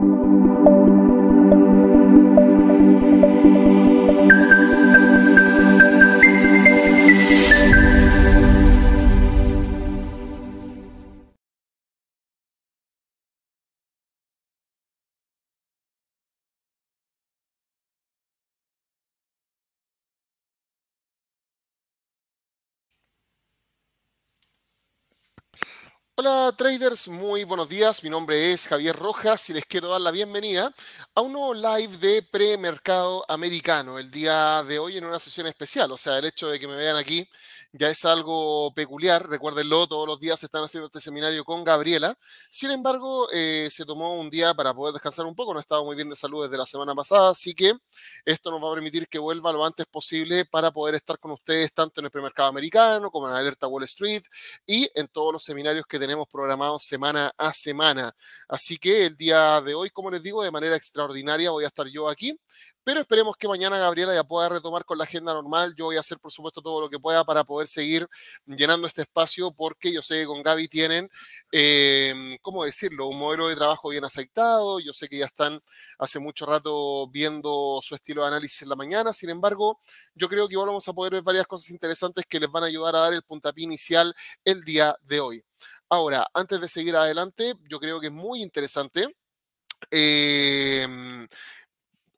Thank you. Hola traders, muy buenos días. Mi nombre es Javier Rojas y les quiero dar la bienvenida a un nuevo live de premercado americano el día de hoy en una sesión especial. O sea, el hecho de que me vean aquí ya es algo peculiar. Recuérdenlo, todos los días se están haciendo este seminario con Gabriela. Sin embargo, eh, se tomó un día para poder descansar un poco. No estaba muy bien de salud desde la semana pasada, así que esto nos va a permitir que vuelva lo antes posible para poder estar con ustedes tanto en el premercado americano como en Alerta Wall Street y en todos los seminarios que tenemos programados semana a semana. Así que el día de hoy, como les digo, de manera extraordinaria voy a estar yo aquí pero esperemos que mañana Gabriela ya pueda retomar con la agenda normal. Yo voy a hacer, por supuesto, todo lo que pueda para poder seguir llenando este espacio, porque yo sé que con Gaby tienen, eh, ¿cómo decirlo? Un modelo de trabajo bien aceitado. Yo sé que ya están hace mucho rato viendo su estilo de análisis en la mañana. Sin embargo, yo creo que vamos a poder ver varias cosas interesantes que les van a ayudar a dar el puntapié inicial el día de hoy. Ahora, antes de seguir adelante, yo creo que es muy interesante. Eh,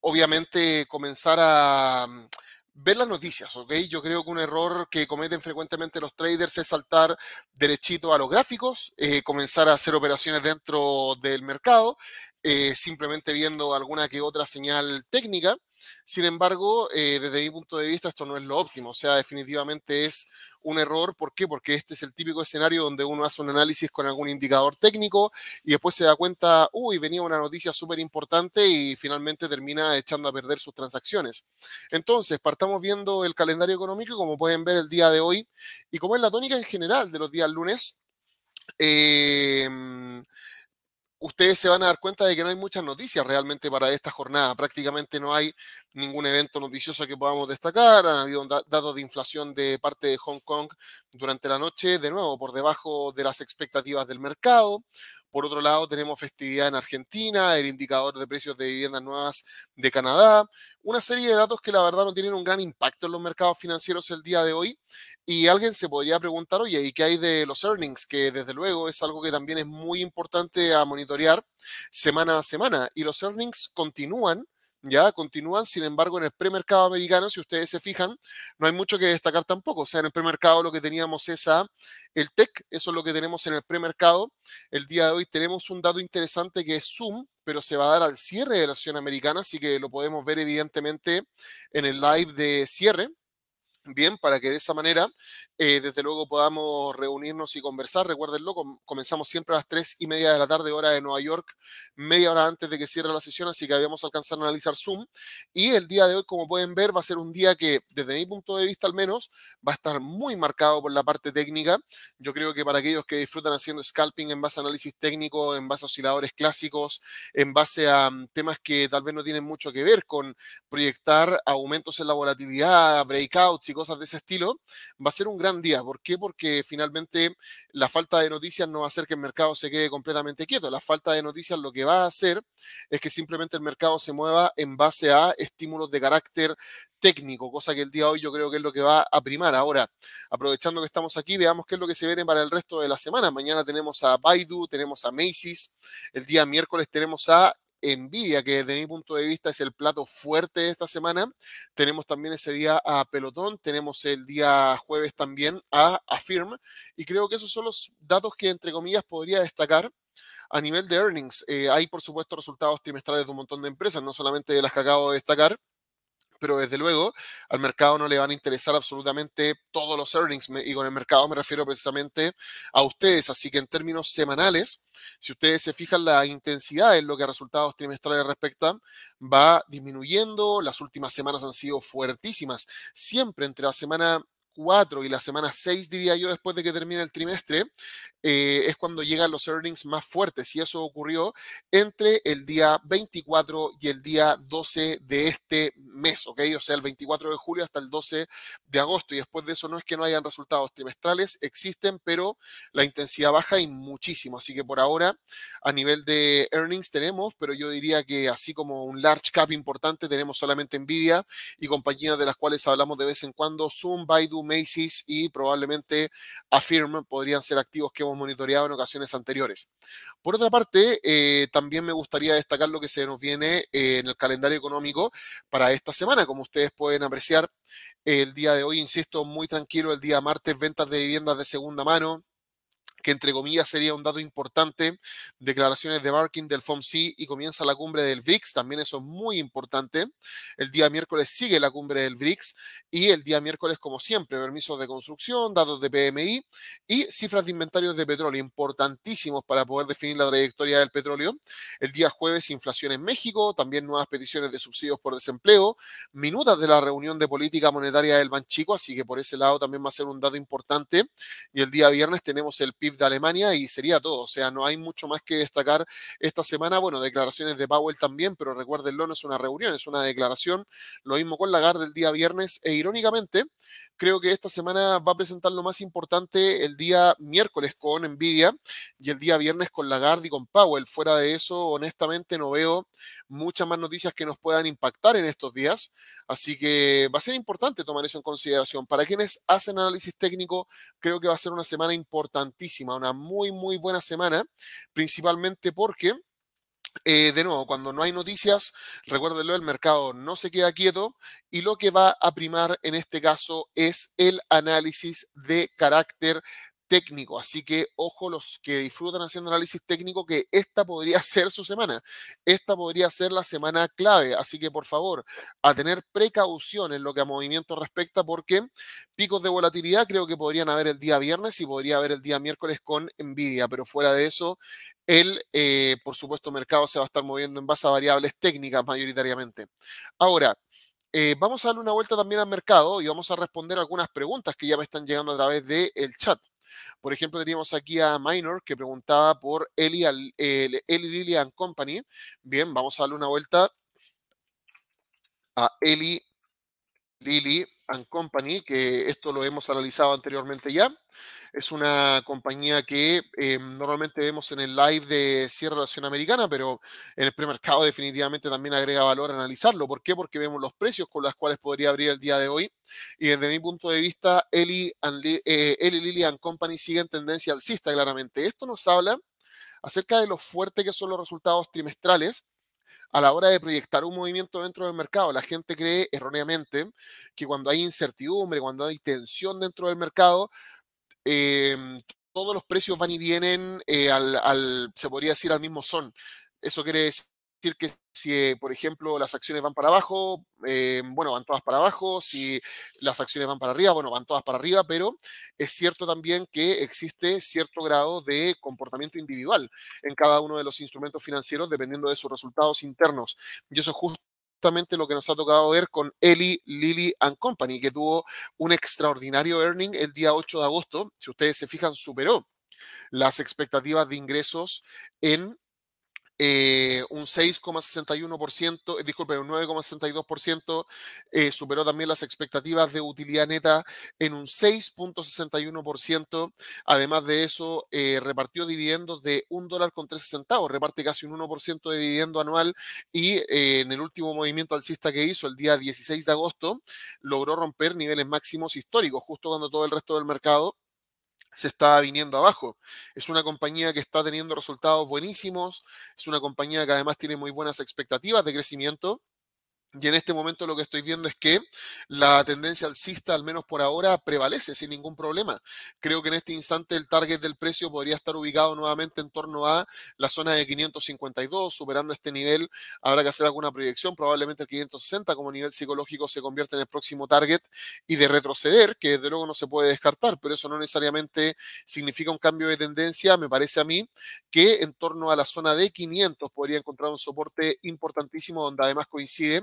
obviamente comenzar a mm, ver las noticias, ¿ok? Yo creo que un error que cometen frecuentemente los traders es saltar derechito a los gráficos, eh, comenzar a hacer operaciones dentro del mercado, eh, simplemente viendo alguna que otra señal técnica. Sin embargo, eh, desde mi punto de vista, esto no es lo óptimo. O sea, definitivamente es un error. ¿Por qué? Porque este es el típico escenario donde uno hace un análisis con algún indicador técnico y después se da cuenta, uy, venía una noticia súper importante y finalmente termina echando a perder sus transacciones. Entonces, partamos viendo el calendario económico, como pueden ver el día de hoy, y como es la tónica en general de los días lunes. Eh, ustedes se van a dar cuenta de que no hay muchas noticias realmente para esta jornada. Prácticamente no hay ningún evento noticioso que podamos destacar. Han habido datos de inflación de parte de Hong Kong durante la noche, de nuevo, por debajo de las expectativas del mercado. Por otro lado, tenemos festividad en Argentina, el indicador de precios de viviendas nuevas de Canadá, una serie de datos que la verdad no tienen un gran impacto en los mercados financieros el día de hoy. Y alguien se podría preguntar, oye, ¿y qué hay de los earnings? Que desde luego es algo que también es muy importante a monitorear semana a semana. Y los earnings continúan ya continúan, sin embargo, en el premercado americano, si ustedes se fijan, no hay mucho que destacar tampoco. O sea, en el premercado lo que teníamos es a el TEC, eso es lo que tenemos en el premercado. El día de hoy tenemos un dato interesante que es Zoom, pero se va a dar al cierre de la acción americana, así que lo podemos ver evidentemente en el live de cierre. Bien, para que de esa manera, eh, desde luego, podamos reunirnos y conversar. Recuérdenlo, comenzamos siempre a las 3 y media de la tarde, hora de Nueva York, media hora antes de que cierre la sesión, así que habíamos alcanzado a analizar Zoom. Y el día de hoy, como pueden ver, va a ser un día que, desde mi punto de vista al menos, va a estar muy marcado por la parte técnica. Yo creo que para aquellos que disfrutan haciendo scalping en base a análisis técnico, en base a osciladores clásicos, en base a mm, temas que tal vez no tienen mucho que ver con proyectar aumentos en la volatilidad, breakouts cosas de ese estilo, va a ser un gran día. ¿Por qué? Porque finalmente la falta de noticias no va a hacer que el mercado se quede completamente quieto. La falta de noticias lo que va a hacer es que simplemente el mercado se mueva en base a estímulos de carácter técnico, cosa que el día de hoy yo creo que es lo que va a primar. Ahora, aprovechando que estamos aquí, veamos qué es lo que se viene para el resto de la semana. Mañana tenemos a Baidu, tenemos a Macy's, el día miércoles tenemos a Nvidia, que desde mi punto de vista es el plato fuerte de esta semana. Tenemos también ese día a Pelotón, tenemos el día jueves también a Affirm, y creo que esos son los datos que, entre comillas, podría destacar. A nivel de earnings, eh, hay por supuesto resultados trimestrales de un montón de empresas, no solamente de las que acabo de destacar, pero desde luego al mercado no le van a interesar absolutamente todos los earnings, y con el mercado me refiero precisamente a ustedes, así que en términos semanales, si ustedes se fijan la intensidad en lo que a resultados trimestrales respecta, va disminuyendo, las últimas semanas han sido fuertísimas, siempre entre la semana 4 y la semana 6, diría yo, después de que termine el trimestre, eh, es cuando llegan los earnings más fuertes. Y eso ocurrió entre el día 24 y el día 12 de este mes, ¿ok? O sea, el 24 de julio hasta el 12 de agosto. Y después de eso no es que no hayan resultados trimestrales, existen, pero la intensidad baja y muchísimo. Así que por ahora, a nivel de earnings tenemos, pero yo diría que así como un large cap importante, tenemos solamente Nvidia y compañías de las cuales hablamos de vez en cuando, Zoom, Baidu, Macy's y probablemente Affirm podrían ser activos que hemos monitoreado en ocasiones anteriores. Por otra parte, eh, también me gustaría destacar lo que se nos viene eh, en el calendario económico para esta semana. Como ustedes pueden apreciar, el día de hoy, insisto, muy tranquilo, el día martes, ventas de viviendas de segunda mano, que entre comillas sería un dato importante, declaraciones de Barking del FOMC y comienza la cumbre del BRICS, también eso es muy importante. El día miércoles sigue la cumbre del BRICS y el día miércoles, como siempre, permisos de construcción, datos de PMI y cifras de inventarios de petróleo, importantísimos para poder definir la trayectoria del petróleo. El día jueves, inflación en México, también nuevas peticiones de subsidios por desempleo, minutas de la reunión de política monetaria del Banchico, así que por ese lado también va a ser un dato importante. Y el día viernes tenemos el PIB de Alemania y sería todo. O sea, no hay mucho más que destacar esta semana. Bueno, declaraciones de Powell también, pero recuérdenlo, no es una reunión, es una declaración. Lo mismo con Lagarde el día viernes e irónicamente, creo que esta semana va a presentar lo más importante el día miércoles con Nvidia y el día viernes con Lagarde y con Powell. Fuera de eso, honestamente, no veo muchas más noticias que nos puedan impactar en estos días. Así que va a ser importante tomar eso en consideración. Para quienes hacen análisis técnico, creo que va a ser una semana importantísima, una muy, muy buena semana, principalmente porque eh, de nuevo, cuando no hay noticias, recuérdenlo, el mercado no se queda quieto y lo que va a primar en este caso es el análisis de carácter técnico. Así que ojo los que disfrutan haciendo análisis técnico que esta podría ser su semana. Esta podría ser la semana clave. Así que por favor, a tener precaución en lo que a movimiento respecta porque picos de volatilidad creo que podrían haber el día viernes y podría haber el día miércoles con Nvidia. Pero fuera de eso, el, eh, por supuesto, mercado se va a estar moviendo en base a variables técnicas mayoritariamente. Ahora, eh, vamos a darle una vuelta también al mercado y vamos a responder algunas preguntas que ya me están llegando a través del chat. Por ejemplo, teníamos aquí a Minor que preguntaba por Eli, Eli Lilly Company. Bien, vamos a darle una vuelta a Eli Lilly and Company, que esto lo hemos analizado anteriormente ya. Es una compañía que eh, normalmente vemos en el live de cierre de la acción americana, pero en el premercado definitivamente también agrega valor analizarlo. ¿Por qué? Porque vemos los precios con los cuales podría abrir el día de hoy. Y desde mi punto de vista, Eli, eh, Eli Lilly Company sigue en tendencia alcista claramente. Esto nos habla acerca de lo fuerte que son los resultados trimestrales a la hora de proyectar un movimiento dentro del mercado. La gente cree erróneamente que cuando hay incertidumbre, cuando hay tensión dentro del mercado, em, todos los precios van y vienen eh, al, se podría decir, al mismo son. Eso quiere decir que si, por ejemplo, las acciones van para abajo, eh, bueno, van todas para abajo, si las acciones van para arriba, bueno, van todas para arriba, pero es cierto también que existe cierto grado de comportamiento individual en cada uno de los instrumentos financieros dependiendo de sus resultados internos. Y eso es justamente lo que nos ha tocado ver con Eli Lilly and Company, que tuvo un extraordinario earning el día 8 de agosto. Si ustedes se fijan, superó las expectativas de ingresos en eh, un 6,61%, eh, disculpe, un 9,62%, eh, superó también las expectativas de utilidad neta en un 6,61%. Además de eso, repartió dividendos de un dólar con 13 centavos, reparte casi un 1% de dividendo anual y en el último movimiento alcista que hizo el día 16 de agosto, logró romper niveles máximos históricos, justo cuando todo el resto del mercado se está viniendo abajo. Es una compañía que está teniendo resultados buenísimos, es una compañía que además tiene muy buenas expectativas de crecimiento y en este momento lo que estoy viendo es que la tendencia alcista, al menos por ahora, prevalece sin ningún problema. Creo que en este instante el target del precio podría estar ubicado nuevamente en torno a la zona de 552, superando este nivel. Habrá que hacer alguna proyección, probablemente el 560 como nivel psicológico se convierte en el próximo target y de retroceder, que desde luego no se puede descartar, pero eso no necesariamente significa un cambio de tendencia. Me parece a mí que en torno a la zona de 500 podría encontrar un soporte importantísimo donde además coincide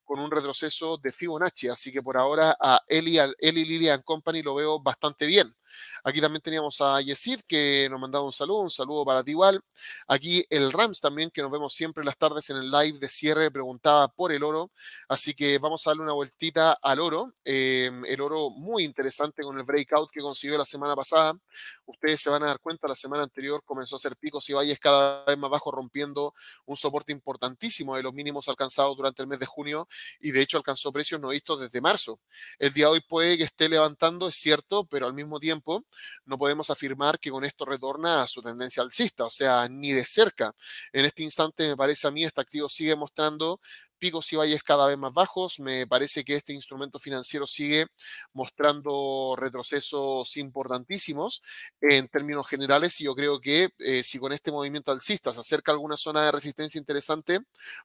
con un retroceso de Fibonacci. Así que por ahora a Eli, Eli Lillian Company lo veo bastante bien. Aquí también teníamos a Yesid que nos mandaba un saludo, un saludo para ti igual. Aquí el Rams también, que nos vemos siempre las tardes en el live de cierre, preguntaba por el oro. Así que vamos a darle una vueltita al oro. Em, el oro muy interesante con el breakout que consiguió la semana pasada. Ustedes se van a dar cuenta, la semana anterior comenzó a hacer picos y valles cada vez más bajos, rompiendo un soporte importantísimo de los mínimos alcanzados durante el mes de junio y de hecho alcanzó precios no vistos desde marzo. El día de hoy puede que esté levantando, es cierto, pero al mismo tiempo no podemos afirmar que con esto retorna a su tendencia alcista, o sea, ni de cerca. En este instante me parece a mí este activo sigue mostrando picos y valles cada vez más bajos. Me parece que este instrumento financiero sigue mostrando retrocesos importantísimos en términos generales y yo creo que eh, si con este movimiento alcista se acerca alguna zona de resistencia interesante,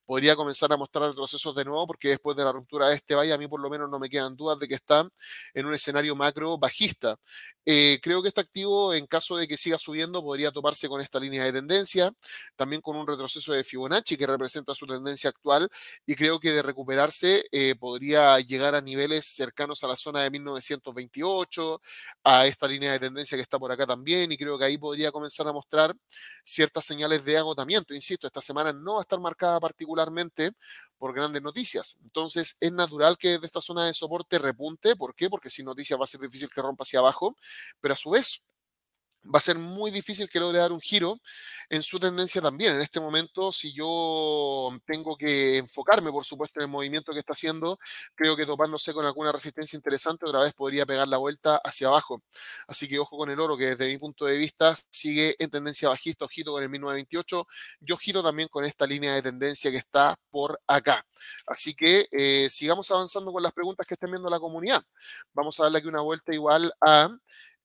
podría comenzar a mostrar retrocesos de nuevo porque después de la ruptura de este valle a mí por lo menos no me quedan dudas de que está en un escenario macro bajista. Eh, creo que este activo en caso de que siga subiendo podría toparse con esta línea de tendencia, también con un retroceso de Fibonacci que representa su tendencia actual y creo que de recuperarse eh, podría llegar a niveles cercanos a la zona de 1928, a esta línea de tendencia que está por acá también, y creo que ahí podría comenzar a mostrar ciertas señales de agotamiento. Insisto, esta semana no va a estar marcada particularmente por grandes noticias. Entonces, es natural que de esta zona de soporte repunte. ¿Por qué? Porque sin noticias va a ser difícil que rompa hacia abajo, pero a su vez va a ser muy difícil que logre dar un giro en su tendencia también. En este momento, si yo tengo que enfocarme, por supuesto, en el movimiento que está haciendo, creo que topándose con alguna resistencia interesante, otra vez podría pegar la vuelta hacia abajo. Así que ojo con el oro, que desde mi punto de vista sigue en tendencia bajista, ojito con el 1928. Yo giro también con esta línea de tendencia que está por acá. Así que eh, sigamos avanzando con las preguntas que estén viendo la comunidad. Vamos a darle aquí una vuelta igual a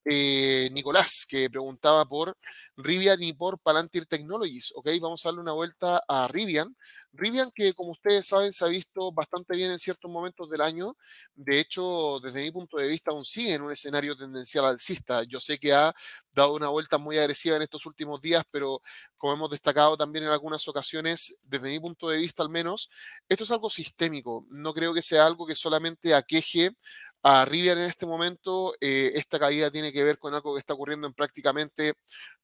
eh, Nicolás, que preguntaba por Rivian y por Palantir Technologies. Ok, vamos a darle una vuelta a Rivian. Rivian, que como ustedes saben, se ha visto bastante bien en ciertos momentos del año. De hecho, desde mi punto de vista, aún sigue en un escenario tendencial alcista. Yo sé que ha dado una vuelta muy agresiva en estos últimos días, pero como hemos destacado también en algunas ocasiones, desde mi punto de vista al menos, esto es algo sistémico. No creo que sea algo que solamente aqueje a Rivian en este momento. Eh, esta caída tiene que ver con algo que está ocurriendo en prácticamente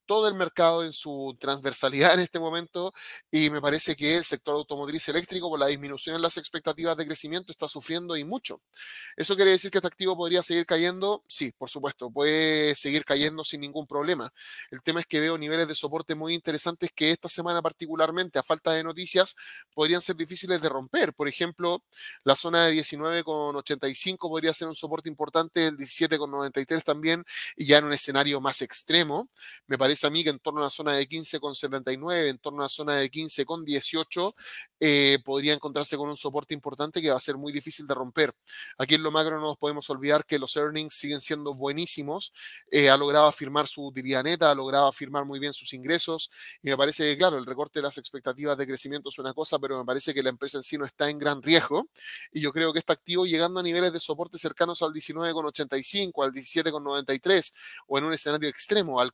todo el mercado en su transversalidad en este momento y me parece que el sector automotriz eléctrico por la disminución en las expectativas de crecimiento está sufriendo y mucho. ¿Eso quiere decir que este activo podría seguir cayendo? Sí, por supuesto, puede seguir cayendo sin ningún problema. El tema es que veo niveles de soporte muy interesantes que esta semana particularmente, a falta de noticias, podrían ser difíciles de romper. Por ejemplo, la zona de 19,85 podría ser un soporte importante, el 17,93 también, y ya en un escenario más extremo, me parece a mí que en torno a la zona de 15,79, en torno a la zona de 15,18, eh, podría encontrarse con un soporte importante que va a ser muy difícil de romper. Aquí en lo macro no nos podemos olvidar que los earnings siguen siendo buenísimos, eh, ha logrado afirmar su utilidad neta, ha logrado afirmar muy bien sus ingresos y me parece que, claro, el recorte de las expectativas de crecimiento es una cosa, pero me parece que la empresa en sí no está en gran riesgo y yo creo que está activo llegando a niveles de soporte cercanos al 19,85, al 17,93 o en un escenario extremo al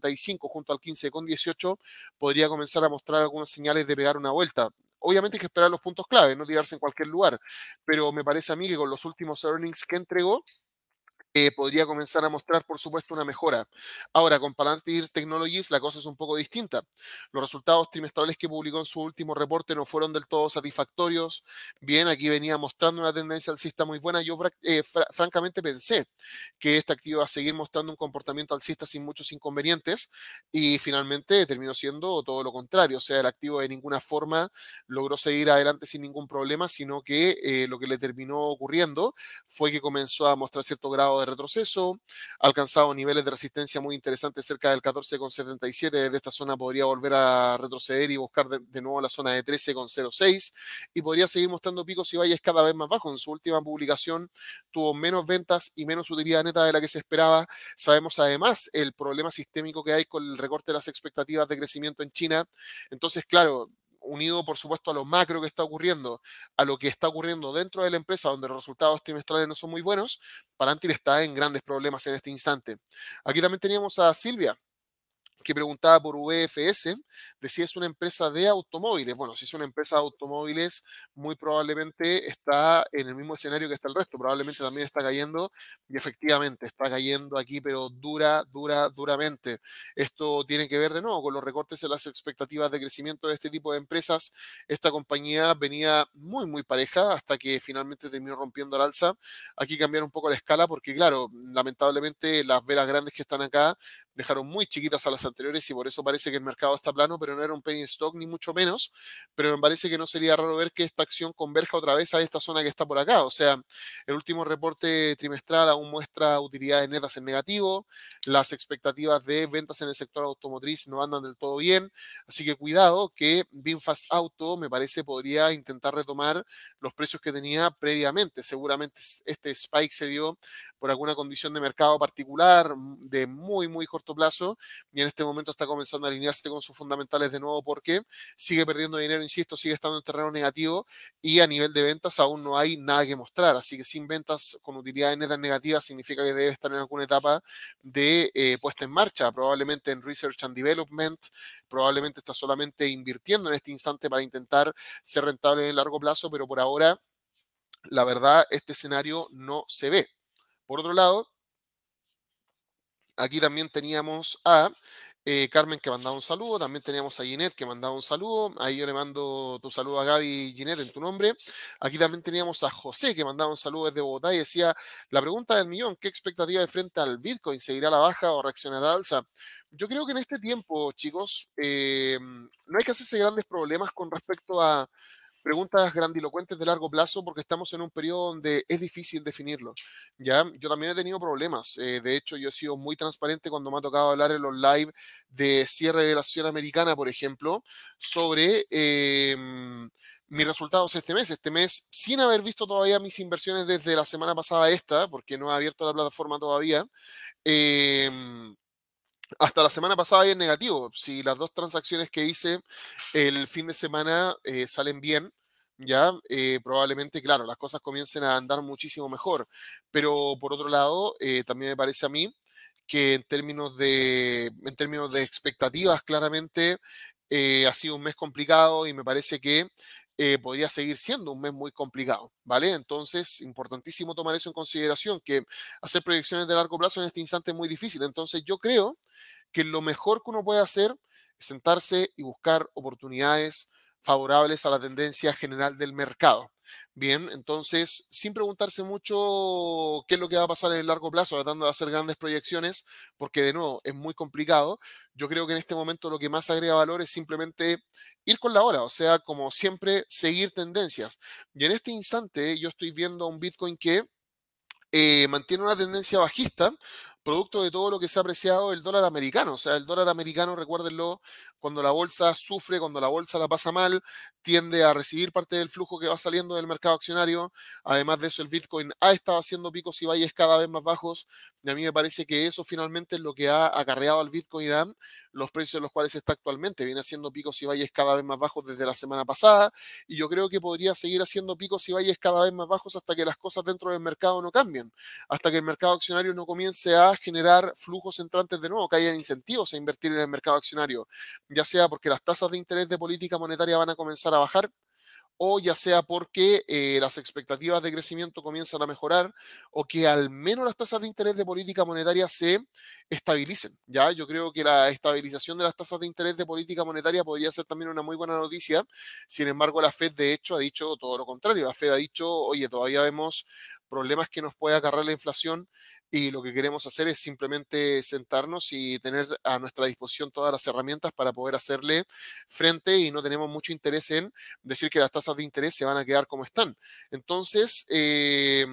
15,70 junto al 15,18 podría comenzar a mostrar algunas señales de pegar una vuelta. Obviamente hay que esperar los puntos clave, no tirarse en cualquier lugar, pero me parece a mí que con los últimos earnings que entregó, eh, podría comenzar a mostrar, por supuesto, una mejora. Ahora, con Palantir Technologies la cosa es un poco distinta. Los resultados trimestrales que publicó en su último reporte no fueron del todo satisfactorios. Bien, aquí venía mostrando una tendencia alcista muy buena. Yo eh, francamente pensé que este activo iba a seguir mostrando un comportamiento alcista sin muchos inconvenientes y finalmente terminó siendo todo lo contrario. O sea, el activo de ninguna forma logró seguir adelante sin ningún problema, sino que eh, lo que le terminó ocurriendo fue que comenzó a mostrar cierto grado de de retroceso, ha alcanzado niveles de resistencia muy interesantes cerca del 14,77, de esta zona podría volver a retroceder y buscar de, nuevo la zona de 13,06 y podría seguir mostrando picos y valles cada vez más bajos. En su última publicación tuvo menos ventas y menos utilidad neta de la que se esperaba. Sabemos además el problema sistémico que hay con el recorte de las expectativas de crecimiento en China. Entonces, claro, unido por supuesto a lo macro que está ocurriendo, a lo que está ocurriendo dentro de la empresa, donde los resultados trimestrales no son muy buenos, Palantir está en grandes problemas en este instante. Aquí también teníamos a Silvia, que preguntaba por VFS, de si es una empresa de automóviles. Bueno, si es una empresa de automóviles, muy probablemente está en el mismo escenario que está el resto, probablemente también está cayendo y efectivamente está cayendo aquí, pero dura, dura, duramente. Esto tiene que ver de nuevo con los recortes en las expectativas de crecimiento de este tipo de empresas. Esta compañía venía muy, muy pareja hasta que finalmente terminó rompiendo al alza. Aquí cambiaron un poco la escala porque, claro, lamentablemente las velas grandes que están acá dejaron muy chiquitas a las anteriores y por eso parece que el mercado está plano, pero no era un penny stock ni mucho menos, pero me parece que no sería raro ver que esta acción converja otra vez a esta zona que está por acá. O sea, el último reporte trimestral aún muestra utilidades netas en negativo, las expectativas de ventas en el sector automotriz no andan del todo bien, así que cuidado que Binfast Auto me parece podría intentar retomar los precios que tenía previamente. Seguramente este spike se dio por alguna condición de mercado particular de muy, muy plazo y en este momento está comenzando a alinearse con sus fundamentales de nuevo porque sigue perdiendo dinero, insisto, sigue estando en terreno negativo y a nivel de ventas aún no hay nada que mostrar. Así que sin ventas con utilidades netas negativas significa que debe estar en alguna etapa de eh, puesta en marcha, probablemente en Research and Development, probablemente está solamente invirtiendo en este instante para intentar ser rentable en el largo plazo, pero por ahora, la verdad, este escenario no se ve. Por otro lado, Aquí también teníamos a eh, Carmen que mandaba un saludo, también teníamos a Ginette que mandaba un saludo, ahí yo le mando tu saludo a Gaby y Ginette en tu nombre. Aquí también teníamos a José que mandaba un saludo desde Bogotá y decía, la pregunta del millón, ¿qué expectativa de frente al Bitcoin? ¿Seguirá la baja o reaccionará al alza? Yo creo que en este tiempo, chicos, eh, no hay que hacerse grandes problemas con respecto a preguntas grandilocuentes de largo plazo porque estamos en un periodo donde es difícil definirlo. ¿ya? Yo también he tenido problemas. Eh, de hecho, yo he sido muy transparente cuando me ha tocado hablar en los live de cierre de la acción americana, por ejemplo, sobre em, mis resultados este mes. Este mes, sin haber visto todavía mis inversiones desde la semana pasada esta, porque no he abierto la plataforma todavía. Em, hasta la semana pasada en negativo. Si las dos transacciones que hice el fin de semana eh, salen bien, ya eh, probablemente, claro, las cosas comiencen a andar muchísimo mejor. Pero por otro lado, eh, también me parece a mí que en términos de, en términos de expectativas, claramente ha sido un mes complicado y me parece que eh, podría seguir siendo un mes muy complicado, ¿vale? Entonces, importantísimo tomar eso en consideración, que hacer proyecciones de largo plazo en este instante es muy difícil. Entonces, yo creo que lo mejor que uno puede hacer es sentarse y buscar oportunidades favorables a la tendencia general del mercado. Bien, entonces, sin preguntarse mucho qué es lo que va a pasar en el largo plazo, tratando de hacer grandes proyecciones, porque de nuevo es muy complicado, yo creo que en este momento lo que más agrega valor es simplemente ir con la hora, o sea, como siempre, seguir tendencias. Y en este instante yo estoy viendo un Bitcoin que eh, mantiene una tendencia bajista, producto de todo lo que se ha apreciado el dólar americano. O sea, el dólar americano, recuérdenlo, cuando la bolsa sufre, cuando la bolsa la pasa mal, tiende a recibir parte del flujo que va saliendo del mercado accionario. Además de eso, el Bitcoin ha estado haciendo picos y valles cada vez más bajos. Y a mí me parece que eso finalmente es lo que ha acarreado al Bitcoin los precios en los cuales está actualmente. Viene haciendo picos y valles cada vez más bajos desde la semana pasada. Y yo creo que podría seguir haciendo picos y valles cada vez más bajos hasta que las cosas dentro del mercado no cambien. Hasta que el mercado accionario no comience a generar flujos entrantes de nuevo, que haya incentivos a invertir en el mercado accionario ya sea porque las tasas de interés de política monetaria van a comenzar a bajar o ya sea porque eh, las expectativas de crecimiento comienzan a mejorar o que al menos las tasas de interés de política monetaria se estabilicen. ¿ya? Yo creo que la estabilización de las tasas de interés de política monetaria podría ser también una muy buena noticia. Sin embargo, la Fed de hecho ha dicho todo lo contrario. La Fed ha dicho, oye, todavía vemos problemas que nos puede agarrar la inflación y lo que queremos hacer es simplemente sentarnos y tener a nuestra disposición todas las herramientas para poder hacerle frente y no tenemos mucho interés en decir que las tasas de interés se van a quedar como están. Entonces, eh,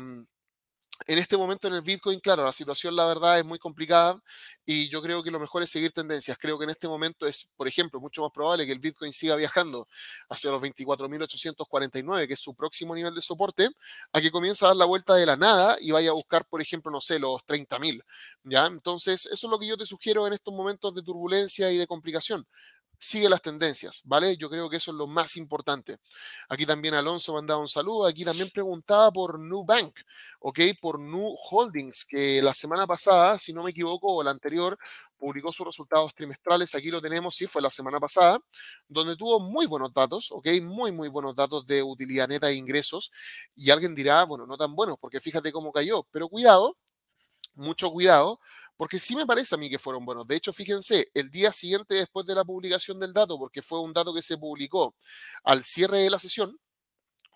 en este momento en el Bitcoin, claro, la situación la verdad es muy complicada y yo creo que lo mejor es seguir tendencias. Creo que en este momento es, por ejemplo, mucho más probable que el Bitcoin siga viajando hacia los 24.849, que es su próximo nivel de soporte, a que comience a dar la vuelta de la nada y vaya a buscar, por ejemplo, no sé, los 30.000. ¿Ya? Entonces, eso es lo que yo te sugiero en estos momentos de turbulencia y de complicación sigue las tendencias, ¿vale? Yo creo que eso es lo más importante. Aquí también Alonso mandaba un saludo, aquí también preguntaba por New Bank, ¿ok? Por New Holdings, que la semana pasada, si no me equivoco, o la anterior, publicó sus resultados trimestrales, aquí lo tenemos, sí, fue la semana pasada, donde tuvo muy buenos datos, ¿ok? Muy, muy buenos datos de utilidad neta de ingresos. Y alguien dirá, bueno, no tan buenos, porque fíjate cómo cayó, pero cuidado, mucho cuidado, porque sí me parece a mí que fueron buenos. De hecho, fíjense, el día siguiente después de la publicación del dato, porque fue un dato que se publicó al cierre de la sesión,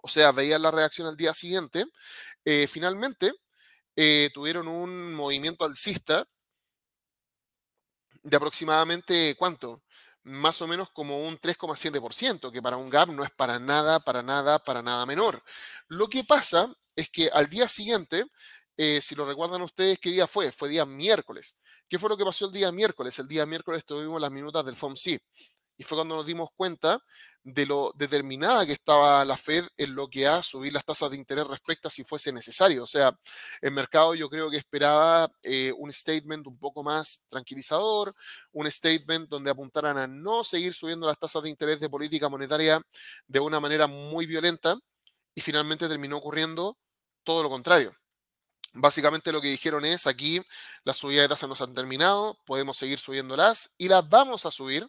o sea, veían la reacción al día siguiente, eh, finalmente eh, tuvieron un movimiento alcista de aproximadamente, ¿cuánto? Más o menos como un 3,7%, que para un gap no es para nada, para nada, para nada menor. Lo que pasa es que al día siguiente, eh, si lo recuerdan ustedes, ¿qué día fue? Fue día miércoles. ¿Qué fue lo que pasó el día miércoles? El día miércoles tuvimos las minutas del FOMC y fue cuando nos dimos cuenta de lo determinada que estaba la Fed en lo que a subir las tasas de interés respecto a si fuese necesario. O sea, el mercado yo creo que esperaba eh, un statement un poco más tranquilizador, un statement donde apuntaran a no seguir subiendo las tasas de interés de política monetaria de una manera muy violenta y finalmente terminó ocurriendo todo lo contrario. Básicamente lo que dijeron es, aquí las subidas de tasas no se han terminado, podemos seguir subiéndolas y las vamos a subir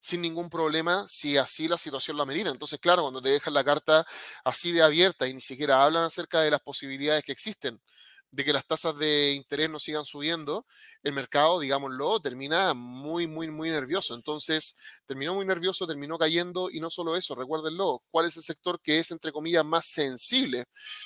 sin ningún problema si así la situación la medida. Entonces, claro, cuando te dejan la carta así de abierta y ni siquiera hablan acerca de las posibilidades que existen de que las tasas de interés no sigan subiendo, el mercado, digámoslo, termina muy, muy, muy nervioso. Entonces, terminó muy nervioso, terminó cayendo y no solo eso, recuérdenlo, ¿cuál es el sector que es, entre comillas, más sensible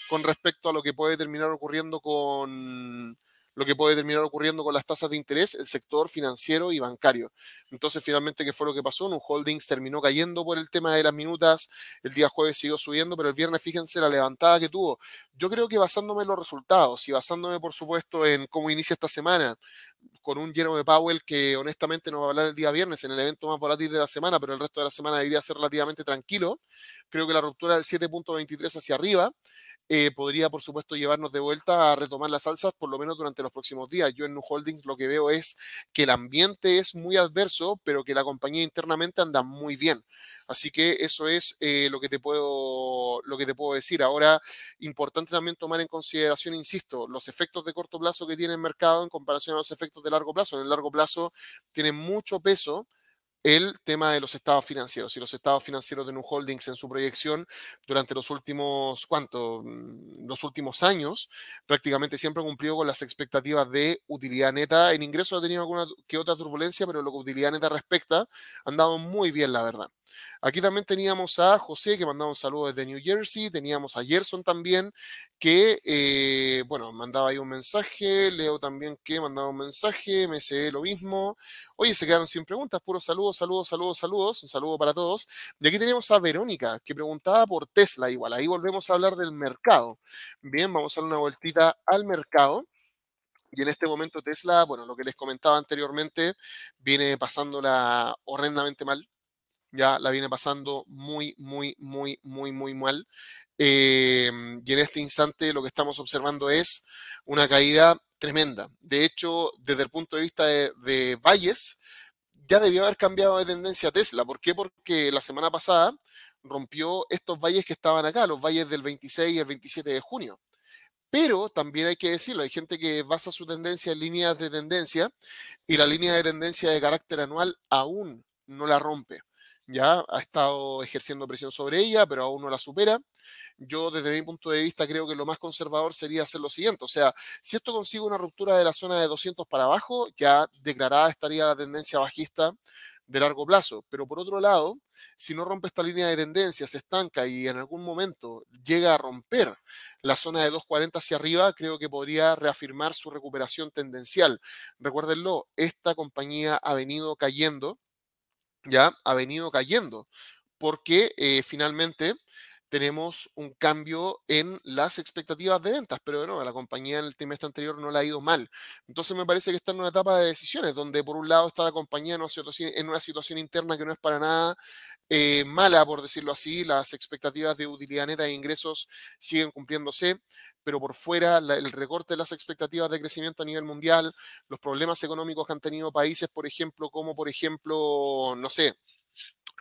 con respecto a lo que puede terminar ocurriendo con lo que puede terminar ocurriendo con las tasas de interés, el sector financiero y bancario. Entonces, finalmente, ¿qué fue lo que pasó? Un holdings terminó cayendo por el tema de las minutas, el día jueves siguió subiendo, pero el viernes, fíjense la levantada que tuvo. Yo creo que basándome en los resultados y basándome, por supuesto, en cómo inicia esta semana, con un de Powell que honestamente no va a hablar el día viernes en el evento más volátil de la semana, pero el resto de la semana debería ser relativamente tranquilo. Creo que la ruptura del 7.23 hacia arriba eh, podría, por supuesto, llevarnos de vuelta a retomar las alzas, por lo menos durante los próximos días. Yo en New Holdings lo que veo es que el ambiente es muy adverso, pero que la compañía internamente anda muy bien. Así que eso es eh, lo, que te puedo, lo que te puedo decir. Ahora, importante también tomar en consideración, insisto, los efectos de corto plazo que tiene el mercado en comparación a los efectos de largo plazo. En el largo plazo tiene mucho peso el tema de los estados financieros y los estados financieros de New Holdings en su proyección durante los últimos, ¿cuánto? Mm, los últimos años, prácticamente siempre ha cumplido con las expectativas de utilidad neta. En ingresos ha tenido alguna que otra turbulencia, pero lo que utilidad neta respecta, han dado muy bien, la verdad. Aquí también teníamos a José, que mandaba un saludo desde New Jersey. Teníamos a Gerson también, que, eh, bueno, mandaba ahí un mensaje. Leo también que mandaba un mensaje. MSE lo mismo. Oye, se quedaron sin preguntas. Puros saludos, saludos, saludos, saludos. Un saludo para todos. Y aquí tenemos a Verónica, que preguntaba por Tesla igual. Ahí volvemos a hablar del mercado. Bien, vamos a dar una vueltita al mercado. Y en este momento Tesla, bueno, lo que les comentaba anteriormente, viene pasándola horrendamente mal ya la viene pasando muy, muy, muy, muy, muy mal. Em, y en este instante lo que estamos observando es una caída tremenda. De hecho, desde el punto de vista de, Valles, ya debió haber cambiado de tendencia Tesla. ¿Por qué? Porque la semana pasada rompió estos valles que estaban acá, los valles del 26 y el 27 de junio. Pero también hay que decirlo, hay gente que basa su tendencia en líneas de tendencia y la línea de tendencia de carácter anual aún no la rompe ya ha estado ejerciendo presión sobre ella, pero aún no la supera. Yo desde mi punto de vista creo que lo más conservador sería hacer lo siguiente, o sea, si esto consigue una ruptura de la zona de 200 para abajo, ya declarada estaría la tendencia bajista de largo plazo. Pero por otro lado, si no rompe esta línea de tendencia, se estanca y en algún momento llega a romper la zona de 240 hacia arriba, creo que podría reafirmar su recuperación tendencial. Recuérdenlo, esta compañía ha venido cayendo ya ha venido cayendo, porque eh, finalmente tenemos un cambio en las expectativas de ventas, pero bueno, la compañía en el trimestre anterior no le ha ido mal. Entonces me parece que está en una etapa de decisiones, donde por un lado está la compañía en una situación, en una situación interna que no es para nada eh, mala, por decirlo así, las expectativas de utilidad neta e ingresos siguen cumpliéndose pero por fuera el recorte de las expectativas de crecimiento a nivel mundial, los problemas económicos que han tenido países, por ejemplo, como por ejemplo, no sé,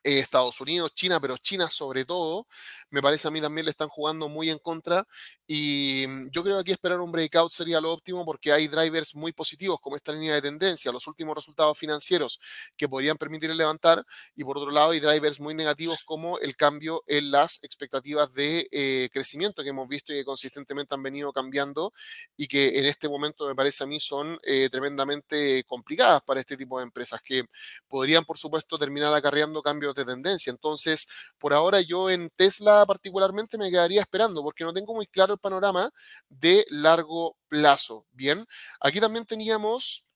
eh, Estados Unidos, China, pero China sobre todo, me parece a mí también le están jugando muy en contra y mm, yo creo que aquí esperar un breakout sería lo óptimo porque hay drivers muy positivos como esta línea de tendencia, los últimos resultados financieros que podrían permitir levantar y por otro lado hay drivers muy negativos como el cambio en las expectativas de eh, crecimiento que hemos visto y que consistentemente han venido cambiando y que en este momento me parece a mí son eh, tremendamente complicadas para este tipo de empresas que podrían por supuesto terminar acarreando cambios de tendencia. Entonces, por ahora yo en Tesla particularmente me quedaría esperando porque no tengo muy claro el panorama de largo plazo. Bien, aquí también teníamos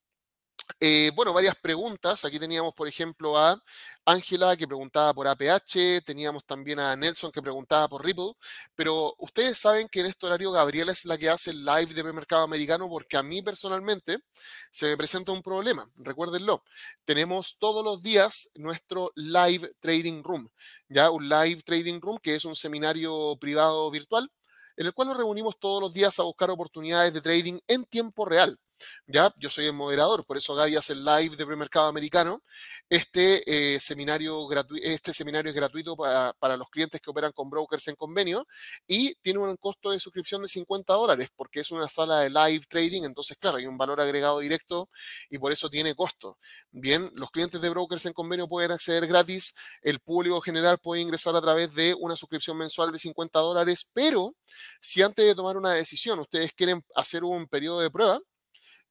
eh, bueno, varias preguntas. Aquí teníamos, por ejemplo, a Ángela que preguntaba por APH, teníamos también a Nelson que preguntaba por Ripple, pero ustedes saben que en este horario Gabriela es la que hace el live de mercado americano porque a mí personalmente se me presenta un problema. Recuérdenlo, tenemos todos los días nuestro live trading room, ya un live trading room que es un seminario privado virtual en el cual nos reunimos todos los días a buscar oportunidades de trading en tiempo real. ¿Ya? Yo soy el moderador, por eso Gaby hace el live de premercado americano. Este, eh, seminario este seminario es gratuito para, para, los clientes que operan con brokers en convenio y tiene un costo de suscripción de 50 dólares porque es una sala de live trading, entonces claro, hay un valor agregado directo y por eso tiene costo. Bien, los clientes de brokers en convenio pueden acceder gratis, el público general puede ingresar a través de una suscripción mensual de 50 dólares, pero si antes de tomar una decisión ustedes quieren hacer un periodo de prueba,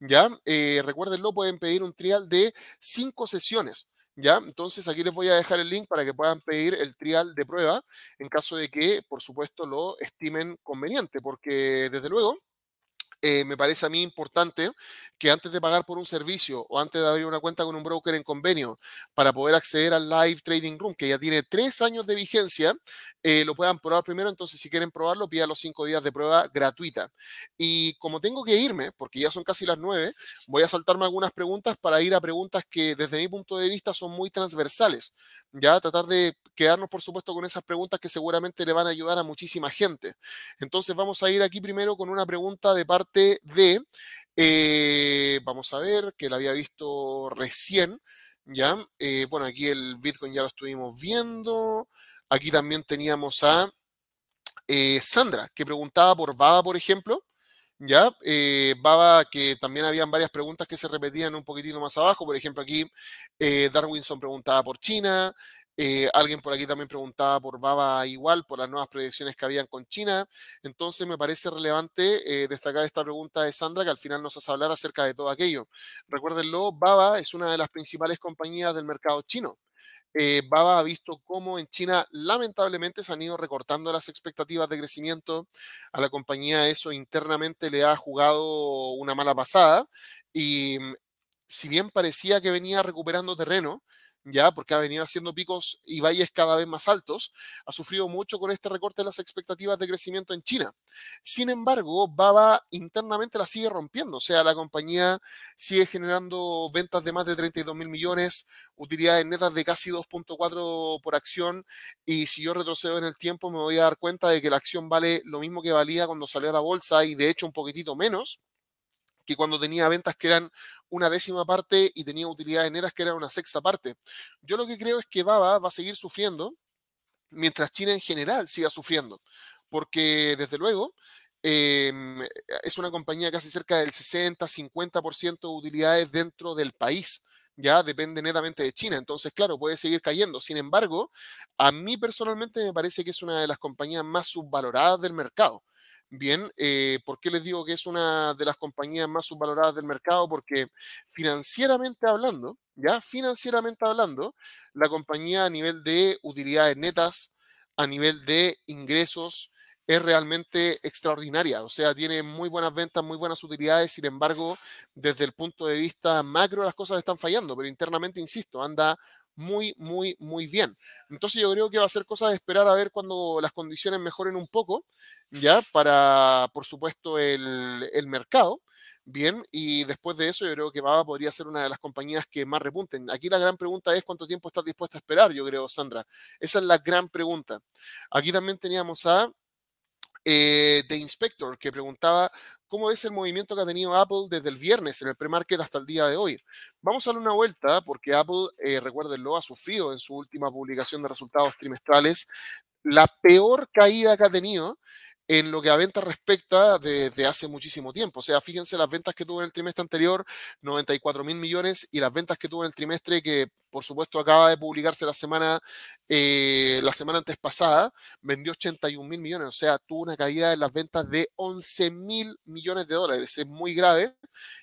¿ya? Eh, recuérdenlo, pueden pedir un trial de cinco sesiones. ¿Ya? Entonces aquí les voy a dejar el link para que puedan pedir el trial de prueba en caso de que, por supuesto, lo estimen conveniente, porque desde luego eh, me parece a mí importante que antes de pagar por un servicio o antes de abrir una cuenta con un broker en convenio para poder acceder al Live Trading Room, que ya tiene tres años de vigencia, eh, lo puedan probar primero. Entonces, si quieren probarlo, pidan los cinco días de prueba gratuita. Y como tengo que irme, porque ya son casi las nueve, voy a saltarme algunas preguntas para ir a preguntas que desde mi punto de vista son muy transversales. Ya tratar de quedarnos, por supuesto, con esas preguntas que seguramente le van a ayudar a muchísima gente. Entonces, vamos a ir aquí primero con una pregunta de parte de, eh, vamos a ver, que la había visto recién, ¿ya? Eh, bueno, aquí el Bitcoin ya lo estuvimos viendo. Aquí también teníamos a eh, Sandra, que preguntaba por Baba, por ejemplo. ¿Ya? Baba, que también habían varias preguntas que se repetían un poquitito más abajo. Por ejemplo, aquí Darwinson preguntaba por China, eh, alguien por aquí también preguntaba por Baba igual, por las nuevas proyecciones que habían con China. Entonces me parece relevante eh, destacar esta pregunta de Sandra, que al final nos hace hablar acerca de todo aquello. Recuérdenlo, Baba es una de las principales compañías del mercado chino. Eh, Baba ha visto cómo en China lamentablemente se han ido recortando las expectativas de crecimiento. A la compañía eso internamente le ha jugado una mala pasada y mm, si bien parecía que venía recuperando terreno, ya porque ha venido haciendo picos y valles cada vez más altos, ha sufrido mucho con este recorte de las expectativas de crecimiento en China. Sin embargo, Baba internamente la sigue rompiendo, o sea, la compañía sigue generando ventas de más de 32 mil millones, utilidades netas de casi 2.4 por acción, y si yo retrocedo en el tiempo me voy a dar cuenta de que la acción vale lo mismo que valía cuando salió a la bolsa y de hecho un poquitito menos que cuando tenía ventas que eran una décima parte y tenía utilidades netas que eran una sexta parte. Yo lo que creo es que Baba va a seguir sufriendo mientras China en general siga sufriendo, porque desde luego em, es una compañía casi cerca del 60-50% de utilidades dentro del país. Ya depende netamente de China, entonces claro, puede seguir cayendo. Sin embargo, a mí personalmente me parece que es una de las compañías más subvaloradas del mercado. Bien, eh, ¿por qué les digo que es una de las compañías más subvaloradas del mercado? Porque financieramente hablando, ya financieramente hablando, la compañía a nivel de utilidades netas, a nivel de ingresos, es realmente extraordinaria. O sea, tiene muy buenas ventas, muy buenas utilidades. Sin embargo, desde el punto de vista macro, las cosas están fallando, pero internamente, insisto, anda muy, muy, muy bien. Entonces yo creo que va a ser cosa de esperar a ver cuando las condiciones mejoren un poco ¿ya? Para, por supuesto, el, mercado. Bien, y después de eso yo creo que Baba podría ser una de las compañías que más repunten. Aquí la gran pregunta es cuánto tiempo estás dispuesta a esperar, yo creo, Sandra. Esa es la gran pregunta. Aquí también teníamos a eh, The Inspector que preguntaba ¿cómo es el movimiento que ha tenido Apple desde el viernes en el pre-market hasta el día de hoy? Vamos a darle una vuelta porque Apple, eh, recuérdenlo, ha sufrido en su última publicación de resultados trimestrales la peor caída que ha tenido en lo que a ventas respecta desde hace muchísimo tiempo. O sea, fíjense las ventas que tuvo en el trimestre anterior, 94 mil millones, y las ventas que tuvo en el trimestre que por supuesto acaba de publicarse la semana, eh, la semana antes pasada, vendió 81 mil millones, o sea, tuvo una caída en las ventas de 11 mil millones de dólares, es muy grave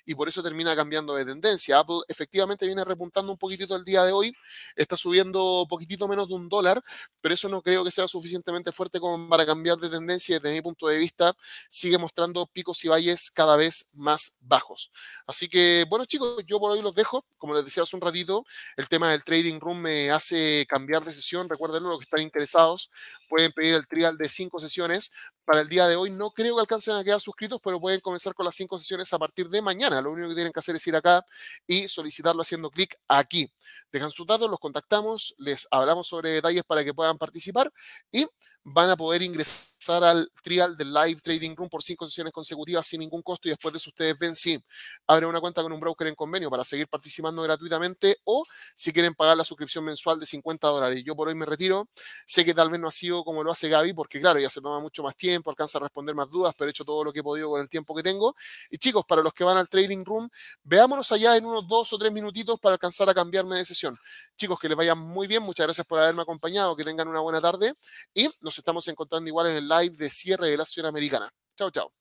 y por eso termina cambiando de tendencia. Apple efectivamente viene repuntando un poquitito el día de hoy, está subiendo poquitito menos de un dólar, pero eso no creo que sea suficientemente fuerte como para cambiar de tendencia desde mi punto de vista sigue mostrando picos y valles cada vez más bajos. Así que, bueno chicos, yo por hoy los dejo, como les decía hace un ratito, el tema tema del trading room me hace cambiar de sesión. Recuerden, los que están interesados pueden pedir el trial de cinco sesiones. Para el día de hoy no creo que alcancen a quedar suscritos, pero pueden comenzar con las cinco sesiones a partir de mañana. Lo único que tienen que hacer es ir acá y solicitarlo haciendo clic aquí. Dejan sus datos, los contactamos, les hablamos sobre detalles para que puedan participar y van a poder ingresar al trial del Live Trading Room por cinco sesiones consecutivas sin ningún costo y después de eso ustedes ven si abren una cuenta con un broker en convenio para seguir participando gratuitamente o si quieren pagar la suscripción mensual de 50 dólares. Yo por hoy me retiro. Sé que tal vez no ha sido como lo hace Gaby porque claro, ya se toma mucho más tiempo, alcanza a responder más dudas, pero he hecho todo lo que he podido con el tiempo que tengo. Y chicos, para los que van al Trading Room, veámonos allá en unos dos o tres minutitos para alcanzar a cambiarme de sesión. Chicos, que les vaya muy bien. Muchas gracias por haberme acompañado. Que tengan una buena tarde y nos estamos encontrando igual en el live de cierre de la Ciudad Americana. Chao, chao.